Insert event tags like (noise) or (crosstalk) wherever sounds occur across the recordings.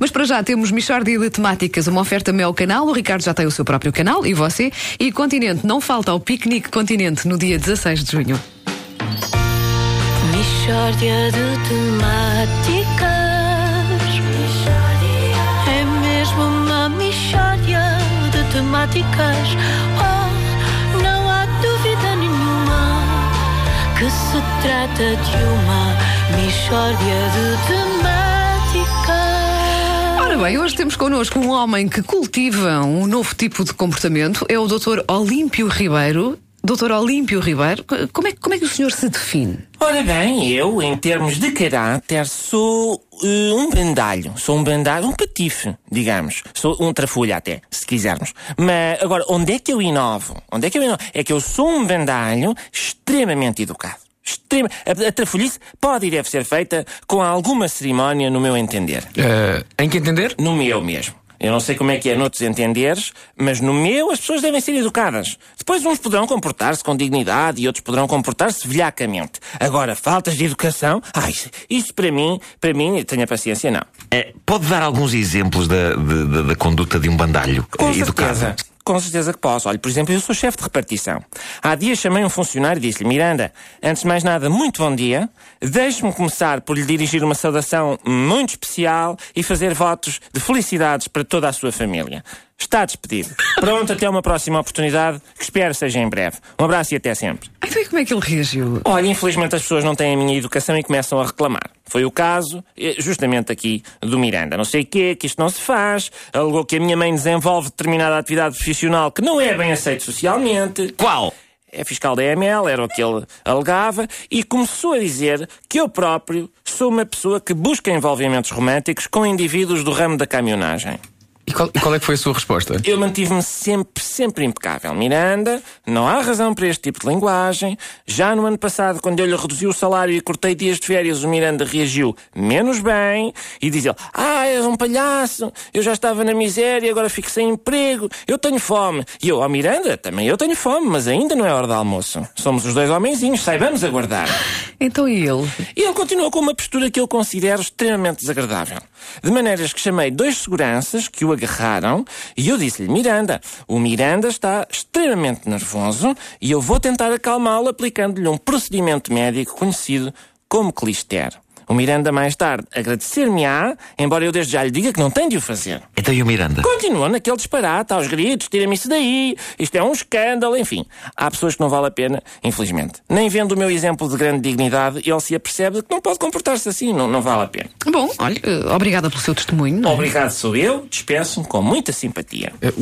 Mas para já temos Michórdia de Temáticas, uma oferta meu canal. O Ricardo já tem o seu próprio canal e você. E Continente, não falta ao Piquenique Continente no dia 16 de junho. Michórdia de temáticas. É mesmo uma michórdia de temáticas. Oh, não há dúvida nenhuma que se trata de uma michórdia de temáticas. Ora bem, hoje temos connosco um homem que cultiva um novo tipo de comportamento. É o Dr. Olímpio Ribeiro. Dr. Olímpio Ribeiro, como é, como é que o senhor se define? Ora bem, eu, em termos de caráter, sou uh, um bandalho. Sou um bandalho, um patife, digamos. Sou um trafulha até, se quisermos. Mas, agora, onde é que eu inovo? Onde é que eu inovo? É que eu sou um bandalho extremamente educado. Extrema... A, a trafulhice pode e deve ser feita com alguma cerimónia, no meu entender. Uh, em que entender? No meu mesmo. Eu não sei como é que é noutros entenderes, mas no meu as pessoas devem ser educadas. Depois uns poderão comportar-se com dignidade e outros poderão comportar-se velhacamente. Agora, faltas de educação, ai, isso para mim, para mim, tenha paciência, não. É, pode dar alguns exemplos da, da, da conduta de um bandalho Com educado? certeza. Com certeza que posso. Olha, por exemplo, eu sou chefe de repartição. Há dias chamei um funcionário e disse-lhe: Miranda, antes de mais nada, muito bom dia. Deixe-me começar por lhe dirigir uma saudação muito especial e fazer votos de felicidades para toda a sua família. Está despedido. Pronto, até uma próxima oportunidade, que espero seja em breve. Um abraço e até sempre. Então, e como é que ele reagiu? Olha, infelizmente as pessoas não têm a minha educação e começam a reclamar. Foi o caso, eh, justamente aqui, do Miranda. Não sei o quê, que isto não se faz. Alegou que a minha mãe desenvolve determinada atividade profissional que não é bem aceito socialmente. Qual? É fiscal da EML, era o que ele alegava, e começou a dizer que eu próprio sou uma pessoa que busca envolvimentos românticos com indivíduos do ramo da caminhonagem. E qual, qual é que foi a sua resposta? Eu mantive-me sempre, sempre impecável. Miranda, não há razão para este tipo de linguagem. Já no ano passado, quando eu lhe reduzi o salário e cortei dias de férias, o Miranda reagiu menos bem e diz ele: Ah, és um palhaço, eu já estava na miséria, agora fico sem emprego, eu tenho fome. E eu, ó oh, Miranda, também eu tenho fome, mas ainda não é hora de almoço. Somos os dois homenzinhos, saibamos aguardar. Então e ele? E ele continuou com uma postura que eu considero extremamente desagradável. De maneiras que chamei dois seguranças que o agarraram e eu disse-lhe: Miranda, o Miranda está extremamente nervoso e eu vou tentar acalmá-lo aplicando-lhe um procedimento médico conhecido como clister. O Miranda mais tarde agradecer-me-á, embora eu desde já lhe diga que não tem de o fazer. Então e o Miranda? Continua naquele disparate, aos gritos, tira-me isso daí, isto é um escândalo, enfim. Há pessoas que não vale a pena, infelizmente. Nem vendo o meu exemplo de grande dignidade, ele se apercebe que não pode comportar-se assim, não, não vale a pena. Bom, olha, eh, obrigada pelo seu testemunho. é? Obrigado sou eu, dispenso-me com muita simpatia. Eh,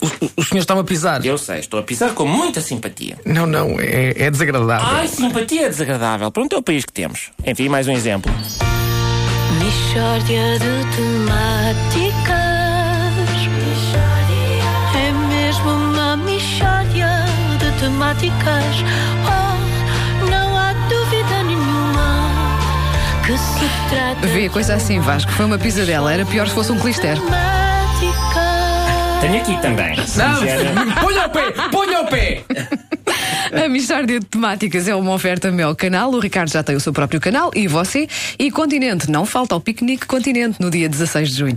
O, o- senhor está-me a pisar. Eu sei, estou a pisar com muita simpatia. Não, não, é, é desagradável. Ai, simpatia é desagradável. Pronto, é o país que temos. Enfim, mais um exemplo. Michórdia de temáticas. É mesmo uma michórdia de temáticas. Oh, não há dúvida nenhuma que se trata Vê, coisa assim, Vasco. Foi uma pisadela. Era pior se fosse um clister. Tenho aqui também. Quiser- Ponha o pé! Ponha o pé! (laughs) A Mistória de Temáticas é uma oferta meu canal. O Ricardo já tem o seu próprio canal. E você? E Continente. Não falta ao Piquenique Continente no dia 16 de junho.